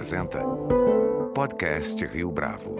apresenta Podcast Rio Bravo.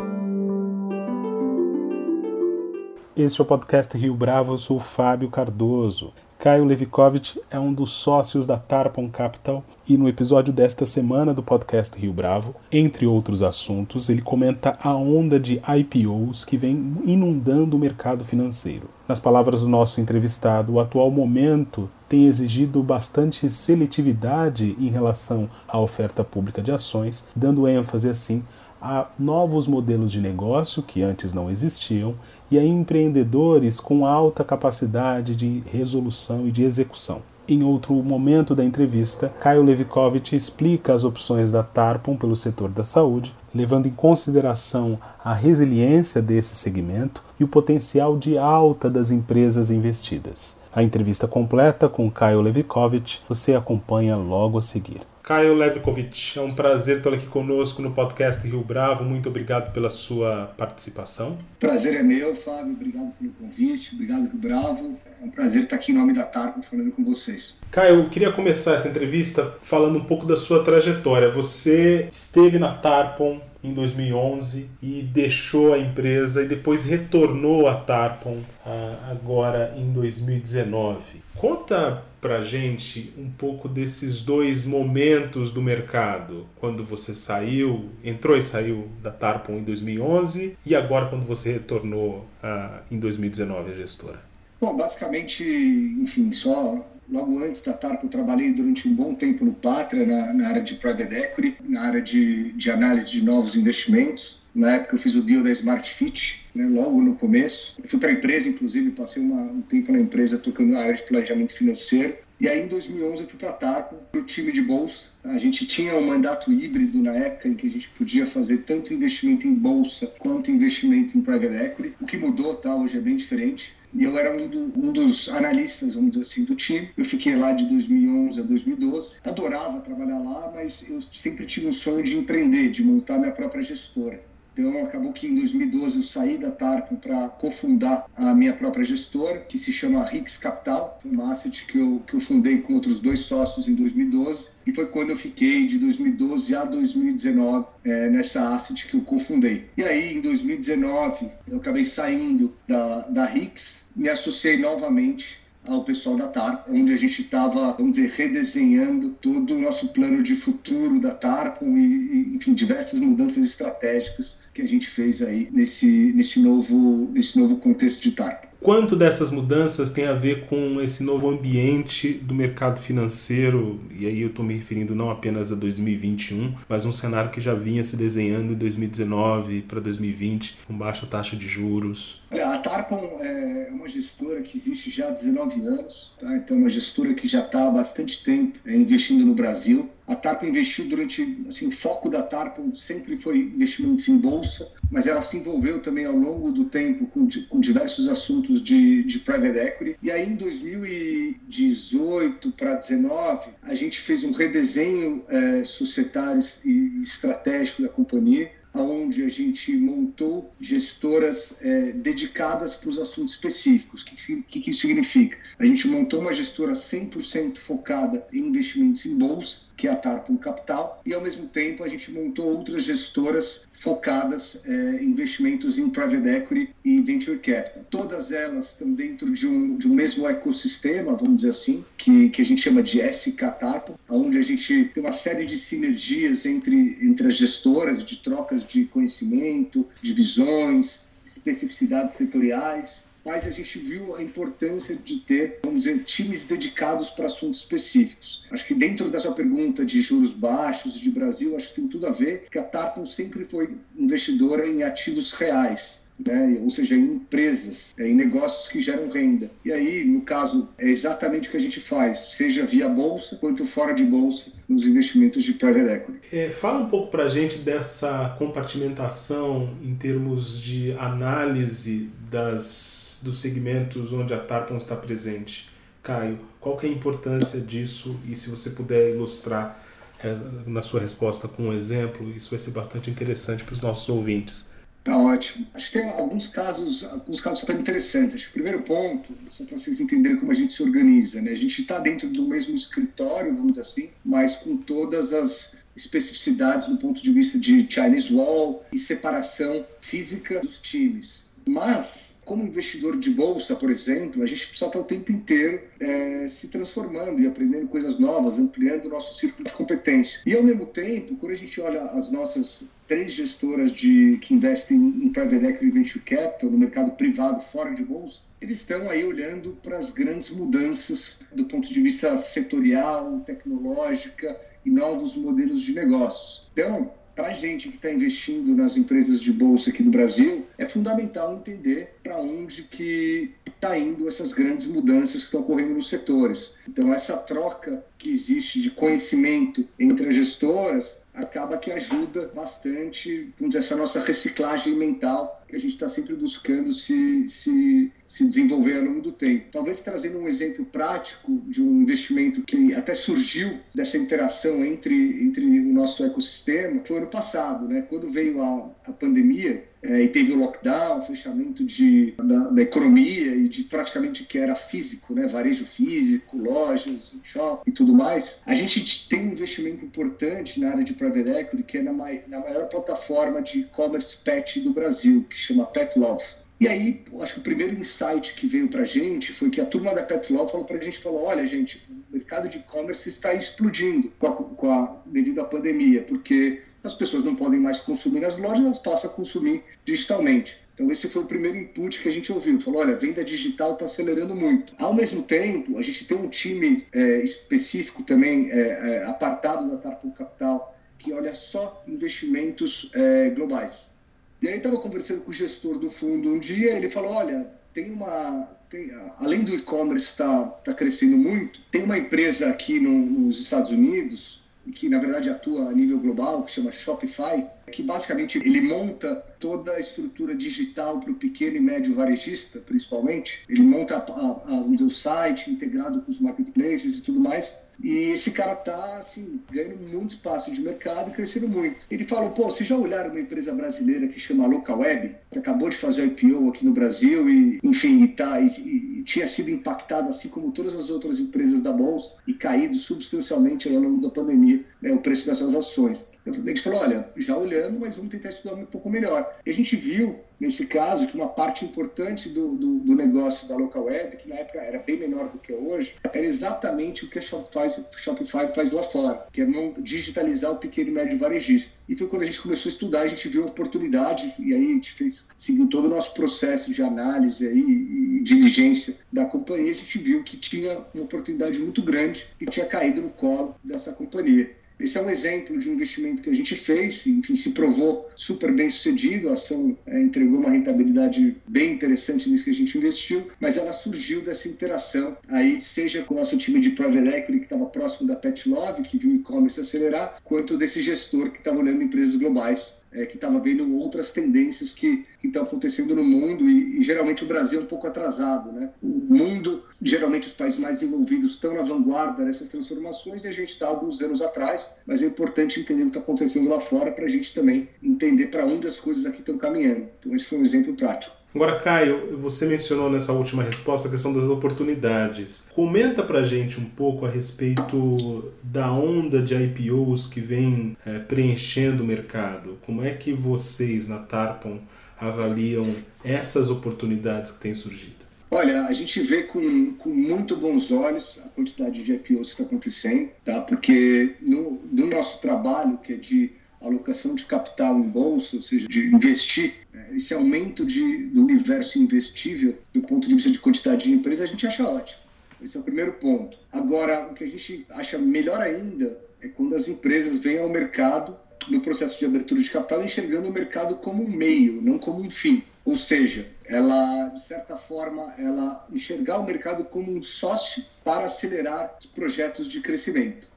Este é o podcast Rio Bravo, eu sou o Fábio Cardoso. Caio Levikovic é um dos sócios da Tarpon Capital e no episódio desta semana do podcast Rio Bravo, entre outros assuntos, ele comenta a onda de IPOs que vem inundando o mercado financeiro. Nas palavras do nosso entrevistado, o atual momento tem exigido bastante seletividade em relação à oferta pública de ações, dando ênfase assim a novos modelos de negócio que antes não existiam e a empreendedores com alta capacidade de resolução e de execução. Em outro momento da entrevista, Caio Levikovic explica as opções da Tarpon pelo setor da saúde, levando em consideração a resiliência desse segmento e o potencial de alta das empresas investidas. A entrevista completa com Caio Levikovic você acompanha logo a seguir. Caio Levkovic, é um prazer tê-lo aqui conosco no podcast Rio Bravo. Muito obrigado pela sua participação. Prazer é meu, Fábio. Obrigado pelo convite. Obrigado, Rio Bravo. É um prazer estar aqui em nome da Tarco falando com vocês. Caio, eu queria começar essa entrevista falando um pouco da sua trajetória. Você esteve na Tarpon em 2011 e deixou a empresa e depois retornou à Tarpon ah, agora em 2019. Conta pra gente um pouco desses dois momentos do mercado, quando você saiu, entrou e saiu da Tarpon em 2011 e agora quando você retornou uh, em 2019 a gestora. Bom, basicamente, enfim, só logo antes da Tarpon eu trabalhei durante um bom tempo no Patra, na, na área de private equity, na área de, de análise de novos investimentos. Na época eu fiz o deal da Smart Fit, né, logo no começo. Eu fui para a empresa, inclusive, passei uma, um tempo na empresa tocando na área de planejamento financeiro. E aí, em 2011, eu fui para a Tarco, para o time de bolsa. A gente tinha um mandato híbrido na época em que a gente podia fazer tanto investimento em bolsa quanto investimento em private equity. O que mudou, tá? Hoje é bem diferente. E eu era um, do, um, dos analistas, vamos dizer assim, do time. Eu fiquei lá de 2011 a 2012. Adorava trabalhar lá, mas eu sempre tive um sonho de empreender, de montar minha própria gestora. Então, acabou que em 2012 eu saí da Tarpon para cofundar a minha própria gestora, que se chama Rix Capital. Uma asset que eu, que eu fundei com outros dois sócios em 2012. E foi quando eu fiquei de 2012 a 2019 é, nessa asset que eu cofundei. E aí, em 2019, eu acabei saindo da, da Rix, me associei novamente ao pessoal da TARP, onde a gente estava, vamos dizer, redesenhando todo o nosso plano de futuro da TARP e, enfim, diversas mudanças estratégicas que a gente fez aí nesse, nesse, novo, nesse novo contexto de TARP. Quanto dessas mudanças tem a ver com esse novo ambiente do mercado financeiro? E aí eu estou me referindo não apenas a 2021, mas um cenário que já vinha se desenhando em 2019 para 2020, com baixa taxa de juros. A Tarpon é uma gestora que existe já há 19 anos, tá? então é uma gestora que já está há bastante tempo é, investindo no Brasil. A Tarpon investiu durante, assim, o foco da Tarpon sempre foi investimentos em bolsa, mas ela se envolveu também ao longo do tempo com, com diversos assuntos de, de private equity. E aí, em 2018 para 2019, a gente fez um redesenho é, societário e estratégico da companhia onde a gente montou gestoras é, dedicadas para os assuntos específicos. O que, que, que, isso significa? A gente montou uma gestora 100% focada em investimentos em bolsa, que é a Tarpon Capital, e ao mesmo tempo a gente montou outras gestoras focadas é, em investimentos em private equity e venture capital. Todas elas estão dentro de um, de um mesmo ecossistema, vamos dizer assim, que, que a gente chama de SK Tarpon, onde a gente tem uma série de sinergias entre, entre as gestoras, de trocas de conhecimento, de visões, especificidades setoriais mas a gente viu a importância de ter, vamos dizer, times dedicados para assuntos específicos. Acho que dentro dessa pergunta de juros baixos de Brasil, acho que tem tudo a ver, que a Tarpon sempre foi investidora em ativos reais né? ou seja, em empresas, é, em negócios que geram renda. E aí, no caso, é exatamente o que a gente faz, seja via bolsa quanto fora de bolsa, nos investimentos de private equity. É, fala um pouco para a gente dessa compartimentação em termos de análise das, dos segmentos onde a Tarpon está presente. Caio, qual que é a importância disso e se você puder ilustrar é, na sua resposta com um exemplo, isso vai ser bastante interessante para os nossos ouvintes. Tá ótimo. Acho que tem alguns casos, alguns casos super interessantes. O primeiro ponto, só para vocês entenderem como a gente se organiza, né? A gente está dentro do mesmo escritório, vamos dizer assim, mas com todas as especificidades do ponto de vista de Chinese Wall e separação física dos times. Mas, como investidor de bolsa, por exemplo, a gente precisa estar o tempo inteiro é, se transformando e aprendendo coisas novas, ampliando o nosso círculo de competência. E, ao mesmo tempo, quando a gente olha as nossas três gestoras de, que investem em private equity venture capital no mercado privado fora de bolsa, eles estão aí olhando para as grandes mudanças do ponto de vista setorial, tecnológica e novos modelos de negócios. Então, para a gente que está investindo nas empresas de bolsa aqui do Brasil, é fundamental entender para onde que está indo essas grandes mudanças que estão ocorrendo nos setores. Então, essa troca que existe de conhecimento entre as gestoras acaba que ajuda bastante, vamos dizer, essa nossa reciclagem mental que a gente está sempre buscando se, se, se desenvolver ao longo do tempo. Talvez trazendo um exemplo prático de um investimento que até surgiu dessa interação entre, entre o nosso ecossistema, foi ano passado, né? quando veio a, a pandemia, é, e teve o lockdown, o fechamento de, da, da, economia e de praticamente que era físico, né? varejo físico, lojas, shopping e tudo mais, a gente tem um investimento importante na área de private equity, que é na, na maior plataforma de e-commerce pet do Brasil, que chama Pet Love. E aí, acho que o primeiro insight que veio para a gente foi que a turma da Pet Love falou para a gente, falou, olha gente, o mercado de e-commerce está explodindo com a, com a, devido à pandemia, porque as pessoas não podem mais consumir nas lojas, elas passam a consumir digitalmente. Então esse foi o primeiro input que a gente ouviu. Falou, olha, a venda digital está acelerando muito. Ao mesmo tempo, a gente tem um time é, específico também, é, é, apartado da Tarpon Capital, que olha só investimentos é, globais. E aí estava conversando com o gestor do fundo um dia, ele falou, olha, tem uma... Tem, além do e-commerce estar tá, crescendo muito, tem uma empresa aqui no, nos Estados Unidos que na verdade atua a nível global, que chama Shopify, que basicamente ele monta toda a estrutura digital para o pequeno e médio varejista, principalmente. Ele monta a, a, a, o site integrado com os marketplaces e tudo mais. E esse cara tá, assim, ganhando muito espaço de mercado e crescendo muito. Ele falou, pô, vocês já olharam uma empresa brasileira que chama Localweb, que acabou de fazer IPO aqui no Brasil e, enfim, e, tá, e, e tinha sido impactada, assim como todas as outras empresas da Bolsa, e caído substancialmente ao longo da pandemia, né, o preço dessas ações. A gente falou, olha, já olhando, mas vamos tentar estudar um pouco melhor. E a gente viu, nesse caso, que uma parte importante do, do, do negócio da Local Web, que na época era bem menor do que hoje, era exatamente o que a Shopify, Shopify faz lá fora, que é digitalizar o pequeno e médio varejista. E foi quando a gente começou a estudar, a gente viu a oportunidade, e aí a gente fez, seguiu todo o nosso processo de análise aí, e diligência da companhia, a gente viu que tinha uma oportunidade muito grande e tinha caído no colo dessa companhia. Esse é um exemplo de um investimento que a gente fez, enfim, se provou super bem sucedido, a ação é, entregou uma rentabilidade bem interessante nisso que a gente investiu, mas ela surgiu dessa interação aí, seja com o nosso time de private equity que estava próximo da Pet Love, que viu o e-commerce acelerar, quanto desse gestor que estava olhando empresas globais é, que estava vendo outras tendências que estão acontecendo no mundo e, e, geralmente o Brasil é um pouco atrasado, né? O mundo, geralmente os países mais desenvolvidos estão na vanguarda dessas transformações e a gente está alguns anos atrás, mas é importante entender o que está acontecendo lá fora para a gente também entender para onde as coisas aqui estão caminhando. Então esse foi um exemplo prático. Agora, Caio, você mencionou nessa última resposta a questão das oportunidades. Comenta pra gente um pouco a respeito da onda de IPOs que vem é, preenchendo o mercado. Como é que vocês na Tarpon avaliam essas oportunidades que têm surgido? Olha, a gente vê com, com muito bons olhos a quantidade de IPOs que está acontecendo, tá? porque no, no nosso trabalho, que é de alocação de capital em bolsa, ou seja, de investir, é, esse aumento de, do universo investível do ponto de vista de quantidade de empresas, a gente acha ótimo. Esse é o primeiro ponto. Agora, o que a gente acha melhor ainda é quando as empresas vêm ao mercado no processo de abertura de capital enxergando o mercado como um meio, não como um fim. Ou seja, ela, de certa forma, ela enxergar o mercado como um sócio para acelerar os projetos de crescimento.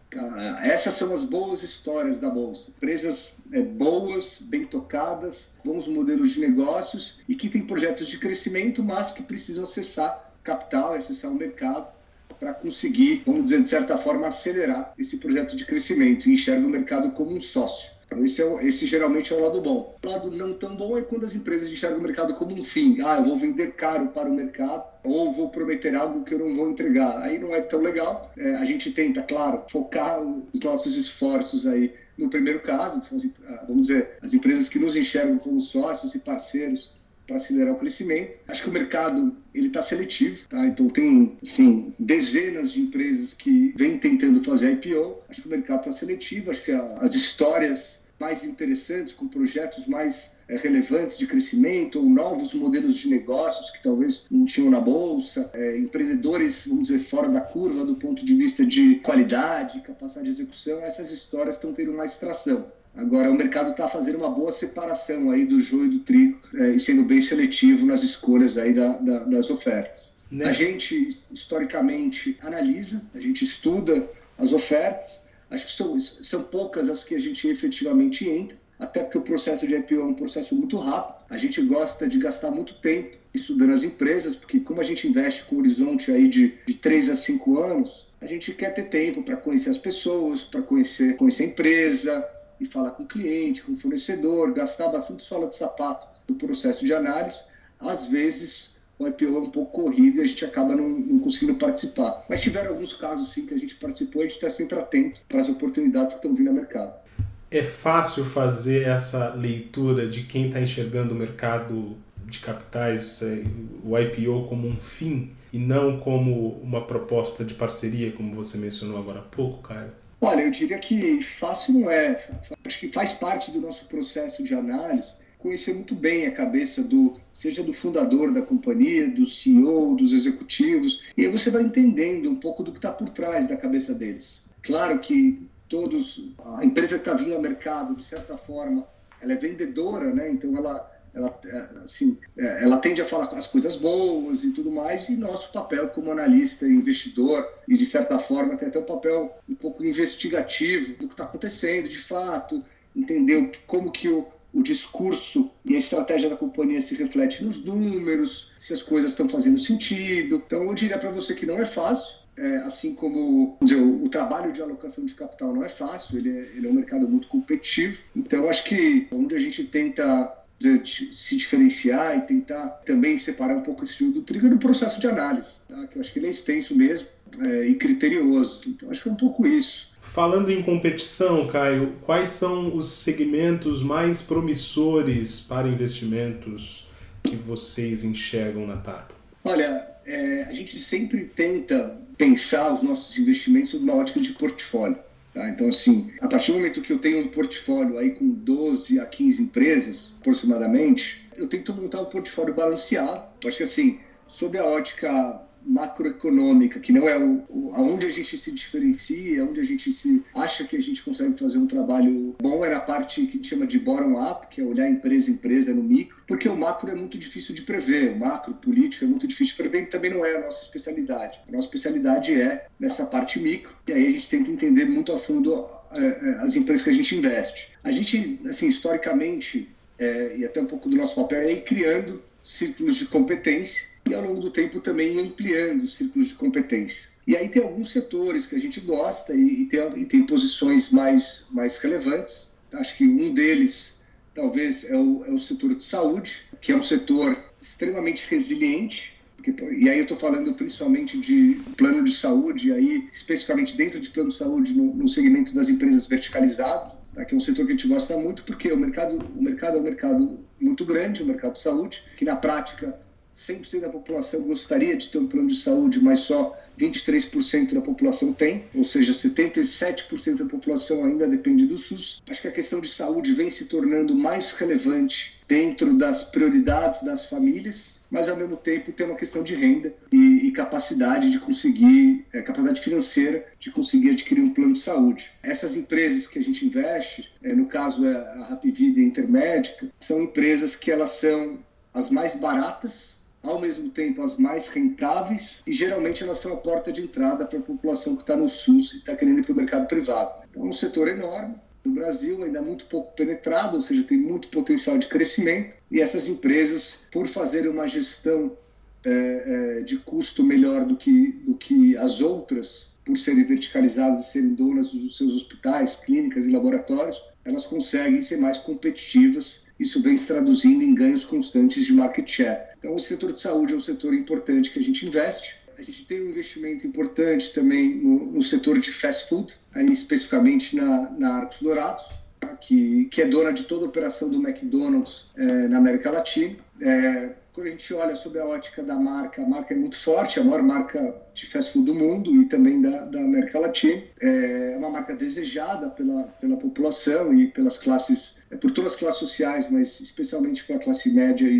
Essas são as boas histórias da Bolsa. Empresas é, boas, bem tocadas, bons modelos de negócios e que têm projetos de crescimento, mas que precisam acessar capital, acessar o mercado para conseguir, vamos dizer, de certa forma, acelerar esse projeto de crescimento e enxerga o mercado como um sócio. Esse, é, esse geralmente é o lado bom. O lado não tão bom é quando as empresas enxergam o mercado como um fim. Ah, eu vou vender caro para o mercado ou vou prometer algo que eu não vou entregar. Aí não é tão legal. É, a gente tenta, claro, focar os nossos esforços aí no primeiro caso, são, ah, vamos dizer, as empresas que nos enxergam como sócios e parceiros para acelerar o crescimento. Acho que o mercado ele está seletivo, tá? Então tem assim dezenas de empresas que vêm tentando fazer IPO. Acho que o mercado está seletivo. Acho que as histórias mais interessantes, com projetos mais é, relevantes de crescimento ou novos modelos de negócios que talvez não tinham na bolsa, é, empreendedores, vamos dizer, fora da curva do ponto de vista de qualidade, capacidade de execução, essas histórias estão tendo mais tração. Agora, o mercado está fazendo uma boa separação aí do joio e do trigo é, e sendo bem seletivo nas escolhas aí da, da, das ofertas. A gente, historicamente, analisa, a gente estuda as ofertas. Acho que são, são poucas as que a gente efetivamente entra, até porque o processo de IPO é um processo muito rápido. A gente gosta de gastar muito tempo estudando as empresas, porque como a gente investe com horizonte aí de, de 3 a 5 anos, a gente quer ter tempo para conhecer as pessoas, para conhecer, conhecer a empresa, e falar com o cliente, com o fornecedor, gastar bastante sola de sapato no processo de análise. Às vezes, o IPO é um pouco corrido e a gente acaba não, não conseguindo participar. Mas tiveram alguns casos, sim, que a gente participou e a gente está sempre atento para as oportunidades que estão vindo ao mercado. É fácil fazer essa leitura de quem está enxergando o mercado de capitais, é, o IPO como um fim e não como uma proposta de parceria, como você mencionou agora há pouco, Caio? Olha, eu diria que fácil não é. Acho que faz parte do nosso processo de análise conhecer muito bem a cabeça do, seja do fundador da companhia, do CEO, dos executivos, e aí você vai entendendo um pouco do que está por trás da cabeça deles. Claro que todos, a empresa que está vindo ao mercado, de certa forma, ela é vendedora, né? Então ela ela, é, assim, é, ela tende a falar as coisas boas e tudo mais, e nosso papel como analista, investidor, e de certa forma tem até um papel um pouco investigativo do que está acontecendo de fato, entender como que o, o discurso e a estratégia da companhia se reflete nos números, se as coisas estão fazendo sentido. Então eu diria para você que não é fácil, é, assim como dizer, o, o, trabalho de alocação de capital não é fácil, ele é, ele é um mercado muito competitivo. Então, acho que onde a gente tenta se diferenciar e tentar também separar um pouco esse jogo do trigo no processo de análise, tá? que eu acho que ele é extenso mesmo é, e criterioso. Então, acho que é um pouco isso. Falando em competição, Caio, quais são os segmentos mais promissores para investimentos que vocês enxergam na TAP? Olha, é, a gente sempre tenta pensar os nossos investimentos numa ótica de portfólio. Tá? Então, assim, a partir do momento que eu tenho um portfólio aí com 12 a 15 empresas, aproximadamente, eu tento montar um portfólio balanceado. Acho que, assim, sob a ótica macroeconômica, que não é o, o, aonde a gente se diferencia, onde a gente se acha que a gente consegue fazer um trabalho bom, é na parte que a gente chama de bottom-up, que é olhar empresa empresa no micro, porque o macro é muito difícil de prever, o macro político é muito difícil de prever e também não é a nossa especialidade. A nossa especialidade é nessa parte micro, e aí a gente tenta entender muito a fundo é, é, as empresas que a gente investe. A gente, assim, historicamente, é, e até um pouco do nosso papel é ir criando círculos de competência e ao longo do tempo também ampliando os círculos de competência. E aí tem alguns setores que a gente gosta e, e, tem, e tem, posições mais, mais relevantes. Acho que um deles talvez é o, é o setor de saúde, que é um setor extremamente resiliente, e aí eu estou falando principalmente de plano de saúde, aí especificamente dentro de plano de saúde no, no segmento das empresas verticalizadas, tá? que é um setor que a gente gosta muito, porque o mercado, o mercado é um mercado muito grande, o mercado de saúde, que na prática 100% da população gostaria de ter um plano de saúde, mas só 23% da população tem, ou seja, 77% da população ainda depende do SUS. Acho que a questão de saúde vem se tornando mais relevante dentro das prioridades das famílias, mas ao mesmo tempo tem uma questão de renda e, e capacidade de conseguir, é, capacidade financeira de conseguir adquirir um plano de saúde. Essas empresas que a gente investe, é, no caso é a Rapvida e a Intermédica, são empresas que elas são as mais baratas ao mesmo tempo as mais rentáveis e geralmente elas são a porta de entrada para a população que está no SUS e está querendo ir para o mercado privado. Então é um setor enorme. No Brasil ainda é muito pouco penetrado, ou seja, tem muito potencial de crescimento e essas empresas, por fazerem uma gestão é, é, de custo melhor do que, do que as outras, por serem verticalizadas e serem donas dos seus hospitais, clínicas e laboratórios, elas conseguem ser mais competitivas. Isso vem se traduzindo em ganhos constantes de market share. Então, o setor de saúde é um setor importante que a gente investe. A gente tem um investimento importante também no, no setor de fast food, aí especificamente na, na Arcos Dourados, que, que é dona de toda a operação do McDonald's é, na América Latina. É, quando a gente olha sobre a ótica da marca, a marca é muito forte, a maior marca de fast food do mundo e também da, da América Latina. É uma marca desejada pela, pela população e pelas classes, é, por todas as classes sociais, mas especialmente pela classe média e,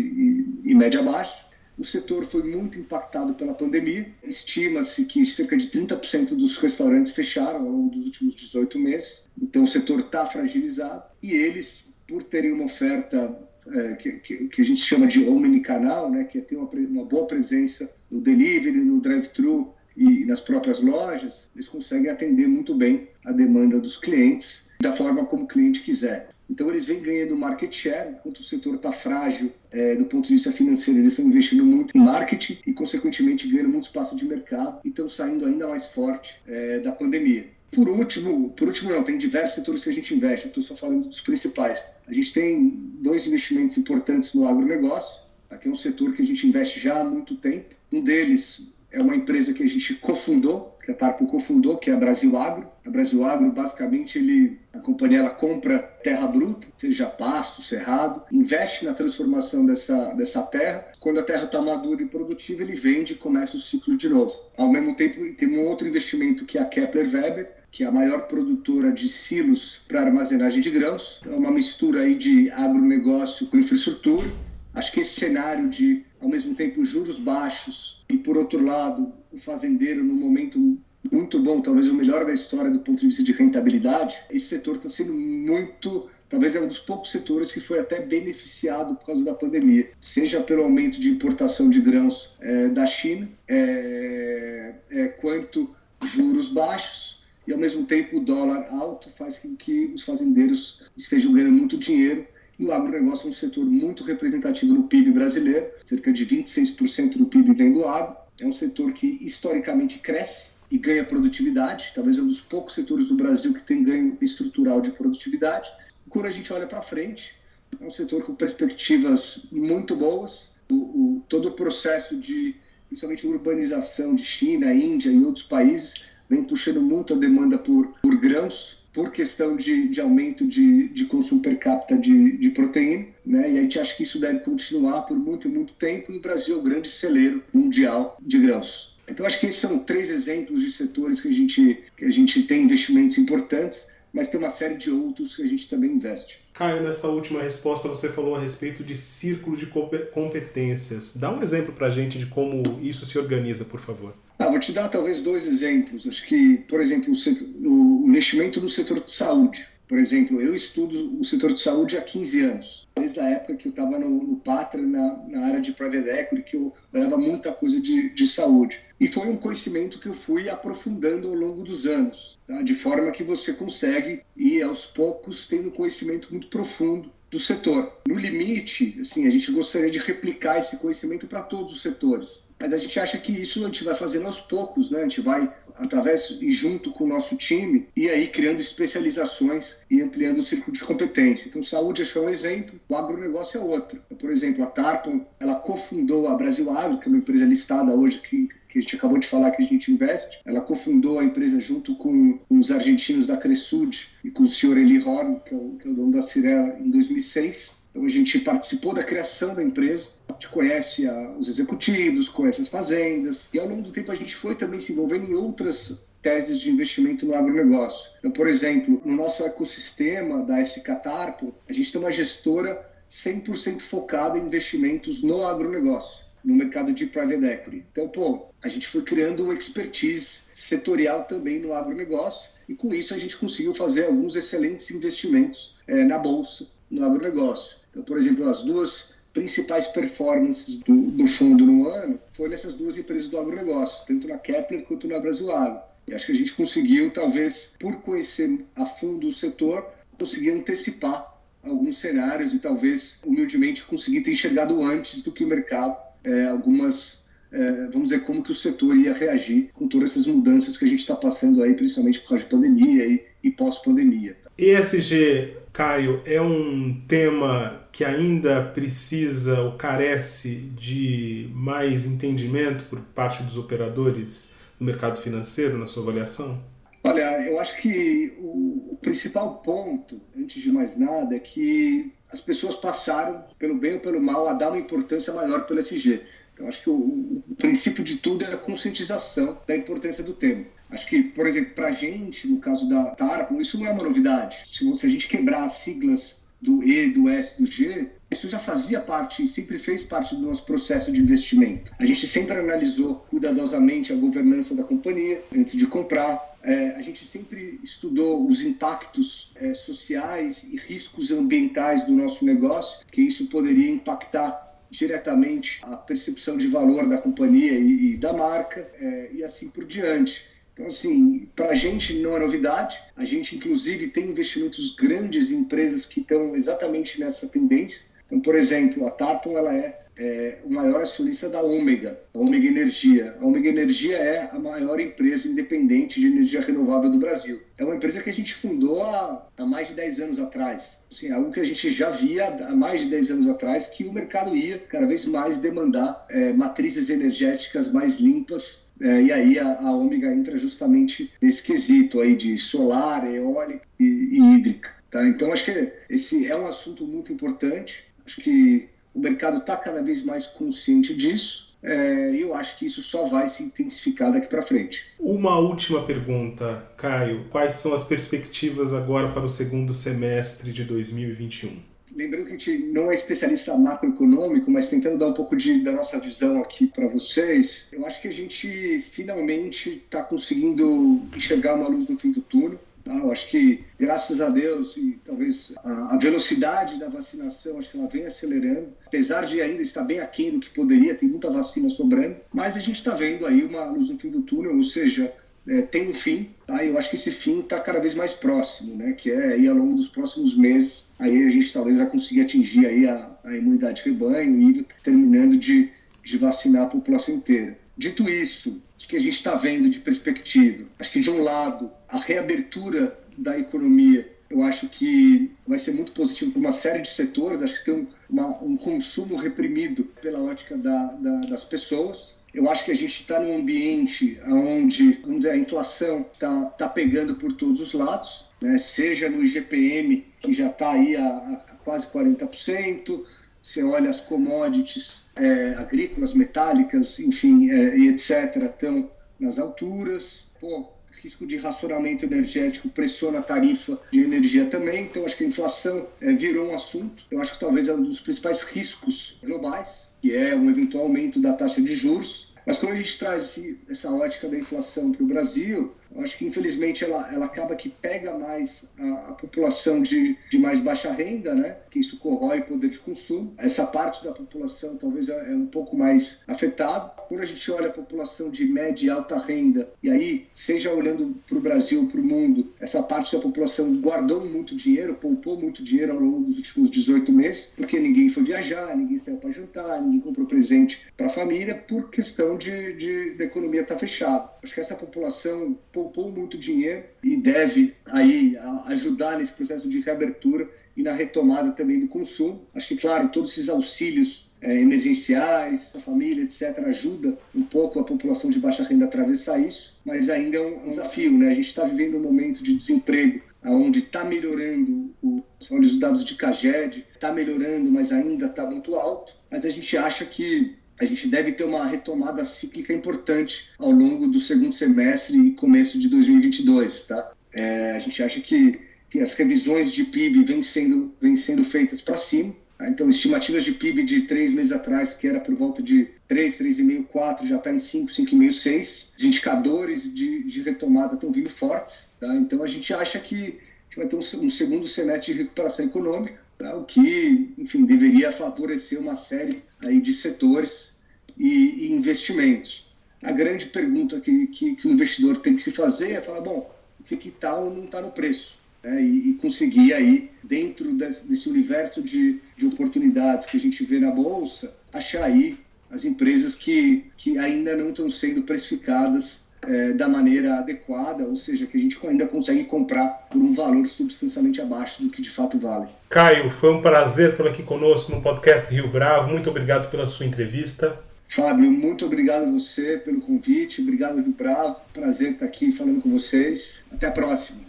e, e média baixa. O setor foi muito impactado pela pandemia. Estima-se que cerca de 30% dos restaurantes fecharam ao longo dos últimos 18 meses. Então, o setor está fragilizado. E eles, por terem uma oferta é, que, que, que, a gente chama de omnicanal, né, que é ter uma, uma boa presença no delivery, no drive-thru e nas próprias lojas, eles conseguem atender muito bem a demanda dos clientes da forma como o cliente quiser. Então eles vêm ganhando market share, enquanto o setor está frágil é, do ponto de vista financeiro, eles estão investindo muito em marketing e, consequentemente, ganhando muito espaço de mercado e estão saindo ainda mais forte é, da pandemia. Por último, por último não, tem diversos setores que a gente investe, estou só falando dos principais. A gente tem dois investimentos importantes no agronegócio, aqui é um setor que a gente investe já há muito tempo. Um deles é uma empresa que a gente cofundou, que a Tarpo cofundou, que é a Brasil Agro. A Brasil Agro, basicamente, ele, a companhia ela compra terra bruta, seja pasto, cerrado, investe na transformação dessa, dessa terra. Quando a terra está madura e produtiva, ele vende e começa o ciclo de novo. Ao mesmo tempo, tem um outro investimento que é a Kepler Weber, que é a maior produtora de silos para armazenagem de grãos. É uma mistura aí de agronegócio com infraestrutura. Acho que esse cenário de, ao mesmo tempo, juros baixos e, por outro lado, o fazendeiro num momento muito bom, talvez o melhor da história do ponto de vista de rentabilidade, esse setor está sendo muito talvez é um dos poucos setores que foi até beneficiado por causa da pandemia, seja pelo aumento de importação de grãos é, da China, é, é, quanto juros baixos e ao mesmo tempo o dólar alto faz com que os fazendeiros estejam ganhando muito dinheiro e o agronegócio é um setor muito representativo no PIB brasileiro, cerca de 26% do PIB vem do agro. É um setor que historicamente cresce e ganha produtividade, talvez é um dos poucos setores do Brasil que tem ganho estrutural de produtividade. E quando a gente olha para frente, é um setor com perspectivas muito boas. O, o, todo o processo de, principalmente urbanização de China, Índia e outros países, vem puxando muito a demanda por, por grãos, por questão de, de aumento de, de consumo per capita de, de proteína, né? e a gente acha que isso deve continuar por muito, muito tempo, e o Brasil é o grande celeiro mundial de grãos. Então, acho que esses são três exemplos de setores que a gente, que a gente tem investimentos importantes, mas tem uma série de outros que a gente também investe. Caio, nessa última resposta você falou a respeito de círculo de competências. Dá um exemplo para a gente de como isso se organiza, por favor. Ah, vou te dar talvez dois exemplos. Acho que, por exemplo, o, investimento no setor de saúde. Por exemplo, eu estudo o setor de saúde há 15 anos, desde a época que eu estava no, no na, na, área de private equity, que eu olhava muita coisa de, de saúde. E foi um conhecimento que eu fui aprofundando ao longo dos anos, tá? de forma que você consegue ir aos poucos tendo um conhecimento muito profundo do setor. No limite, assim, a gente gostaria de replicar esse conhecimento para todos os setores. Mas a gente acha que isso a gente vai fazendo aos poucos, né? A gente vai através e junto com o nosso time e aí criando especializações e ampliando o círculo de competência. Então, saúde acho que é um exemplo, o agronegócio é outro. Por exemplo, a Tarpon, ela cofundou a Brasil Agro, que é uma empresa listada hoje que que a gente acabou de falar que a gente investe. Ela cofundou a empresa junto com, com os argentinos da Cresud e com o senhor Eli Horn, que é o, que é o dono da Cirela, em 2006. Então a gente participou da criação da empresa, a gente conhece a, os executivos, conhece as fazendas, e ao longo do tempo a gente foi também se envolvendo em outras teses de investimento no agronegócio. Então, por exemplo, no nosso ecossistema da SK Tarpo, a gente tem uma gestora 100% focada em investimentos no agronegócio no mercado de private equity. Então, pô, a gente foi criando uma expertise setorial também no agronegócio e com isso a gente conseguiu fazer alguns excelentes investimentos é, na bolsa, no agronegócio. Então, por exemplo, as duas principais performances do, do fundo no ano foram nessas duas empresas do agronegócio, tanto na Kepler quanto na Brasil Agro. E acho que a gente conseguiu, talvez, por conhecer a fundo o setor, conseguir antecipar alguns cenários e talvez, humildemente, conseguir ter enxergado antes do que o mercado é, algumas, é, vamos dizer, como que o setor ia reagir com todas essas mudanças que a gente está passando aí, principalmente por causa de pandemia e, e pós-pandemia. ESG, Caio, é um tema que ainda precisa ou carece de mais entendimento por parte dos operadores do mercado financeiro, na sua avaliação? Olha, eu acho que o, principal ponto, antes de mais nada, é que as pessoas passaram, pelo bem ou pelo mal, a dar uma importância maior pelo SG. Eu acho que o, o, princípio de tudo é a conscientização da importância do tema. Acho que, por exemplo, para a gente, no caso da Tarpon, isso não é uma novidade. Se, se a gente quebrar as siglas do E, do S, do G, isso já fazia parte, sempre fez parte do nosso processo de investimento. A gente sempre analisou cuidadosamente a governança da companhia antes de comprar. É, a gente sempre estudou os impactos é, sociais e riscos ambientais do nosso negócio, que isso poderia impactar diretamente a percepção de valor da companhia e, e da marca, é, e assim por diante. Então, assim, para a gente não é novidade. A gente, inclusive, tem investimentos grandes em empresas que estão exatamente nessa tendência. Então, por exemplo, a Tarpon ela é, é o maior acionista da Ômega, a Ômega Energia. A Ômega Energia é a maior empresa independente de energia renovável do Brasil. É uma empresa que a gente fundou há, há mais de 10 anos atrás. Assim, algo que a gente já via há mais de 10 anos atrás, que o mercado ia cada vez mais demandar é, matrizes energéticas mais limpas é, e aí a, a Ômega entra justamente nesse quesito aí de solar, eólica e, e hídrica. Tá? Então acho que esse é um assunto muito importante. Acho que o mercado está cada vez mais consciente disso. É, e eu acho que isso só vai se intensificar daqui para frente. Uma última pergunta, Caio. Quais são as perspectivas agora para o segundo semestre de 2021? lembrando que a gente não é especialista macroeconômico, mas tentando dar um pouco de, da nossa visão aqui para vocês, eu acho que a gente finalmente está conseguindo enxergar uma luz no fim do túnel. Tá? Eu acho que, graças a Deus, e talvez a, velocidade da vacinação, acho que ela vem acelerando, apesar de ainda estar bem aquém do que poderia, tem muita vacina sobrando, mas a gente está vendo aí uma luz no fim do túnel, ou seja, é, tem um fim, tá? Eu acho que esse fim está cada vez mais próximo, né? Que é aí ao longo dos próximos meses, aí a gente talvez vai conseguir atingir aí a, a imunidade de rebanho e terminando de, de vacinar a população inteira. Dito isso, o que a gente está vendo de perspectiva? Acho que de um lado a reabertura da economia eu acho que vai ser muito positivo para uma série de setores. Acho que tem um, uma, um consumo reprimido pela ótica da, da, das pessoas. Eu acho que a gente está num ambiente onde vamos dizer, a inflação está tá pegando por todos os lados, né? seja no IGPM, que já está aí a, a, quase 40%, você olha as commodities é, agrícolas, metálicas, enfim, é, etc., estão nas alturas. Pô, risco de racionamento energético pressiona a tarifa de energia também, então acho que a inflação é, virou um assunto. Eu acho que talvez é um dos principais riscos globais que é um eventual aumento da taxa de juros. Mas quando a gente traz essa ótica da inflação para o Brasil, eu acho que infelizmente ela, ela acaba que pega mais a, a, população de, de mais baixa renda, né? Que isso corrói o poder de consumo. Essa parte da população talvez é, é um pouco mais afetada. Quando a gente olha a população de média e alta renda, e aí, seja olhando para o Brasil para o mundo, essa parte da população guardou muito dinheiro, poupou muito dinheiro ao longo dos últimos 18 meses, porque ninguém foi viajar, ninguém saiu para jantar, ninguém comprou presente para a família, por questão de, de da economia estar tá fechada. Acho que essa população poupou muito dinheiro e deve aí ajudar nesse processo de reabertura e na retomada também do consumo. Acho que, claro, todos esses auxílios é, emergenciais, a família, etc., ajuda um pouco a população de baixa renda a atravessar isso, mas ainda é um, desafio, né? A gente está vivendo um momento de desemprego onde está melhorando, o, os dados de CAGED, está melhorando, mas ainda está muito alto, mas a gente acha que a gente deve ter uma retomada cíclica importante ao longo do segundo semestre e começo de 2022, tá? É, a gente acha que, que, as revisões de PIB vêm sendo, vêm sendo feitas para cima, tá? então estimativas de PIB de três meses atrás, que era por volta de 3, 3,5, 4, já está em 5, 5,5, 6. Os indicadores de, de retomada estão vindo fortes, tá? então a gente acha que a gente vai ter um, um segundo semestre de recuperação econômica, tá? o que, enfim, deveria favorecer uma série aí de setores e, e investimentos. A grande pergunta que, que, que, o investidor tem que se fazer é falar, bom, o que está ou não está no preço? Né? E, e, conseguir aí, dentro desse, desse universo de, de oportunidades que a gente vê na Bolsa, achar aí as empresas que, que ainda não estão sendo precificadas é, da maneira adequada, ou seja, que a gente ainda consegue comprar por um valor substancialmente abaixo do que de fato vale. Caio, foi um prazer tê-lo aqui conosco no podcast Rio Bravo. Muito obrigado pela sua entrevista. Fábio, muito obrigado a você pelo convite, obrigado Rio Bravo, prazer estar aqui falando com vocês. Até a próxima.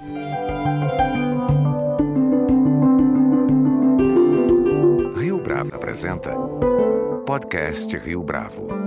Rio Bravo apresenta Podcast Rio Bravo.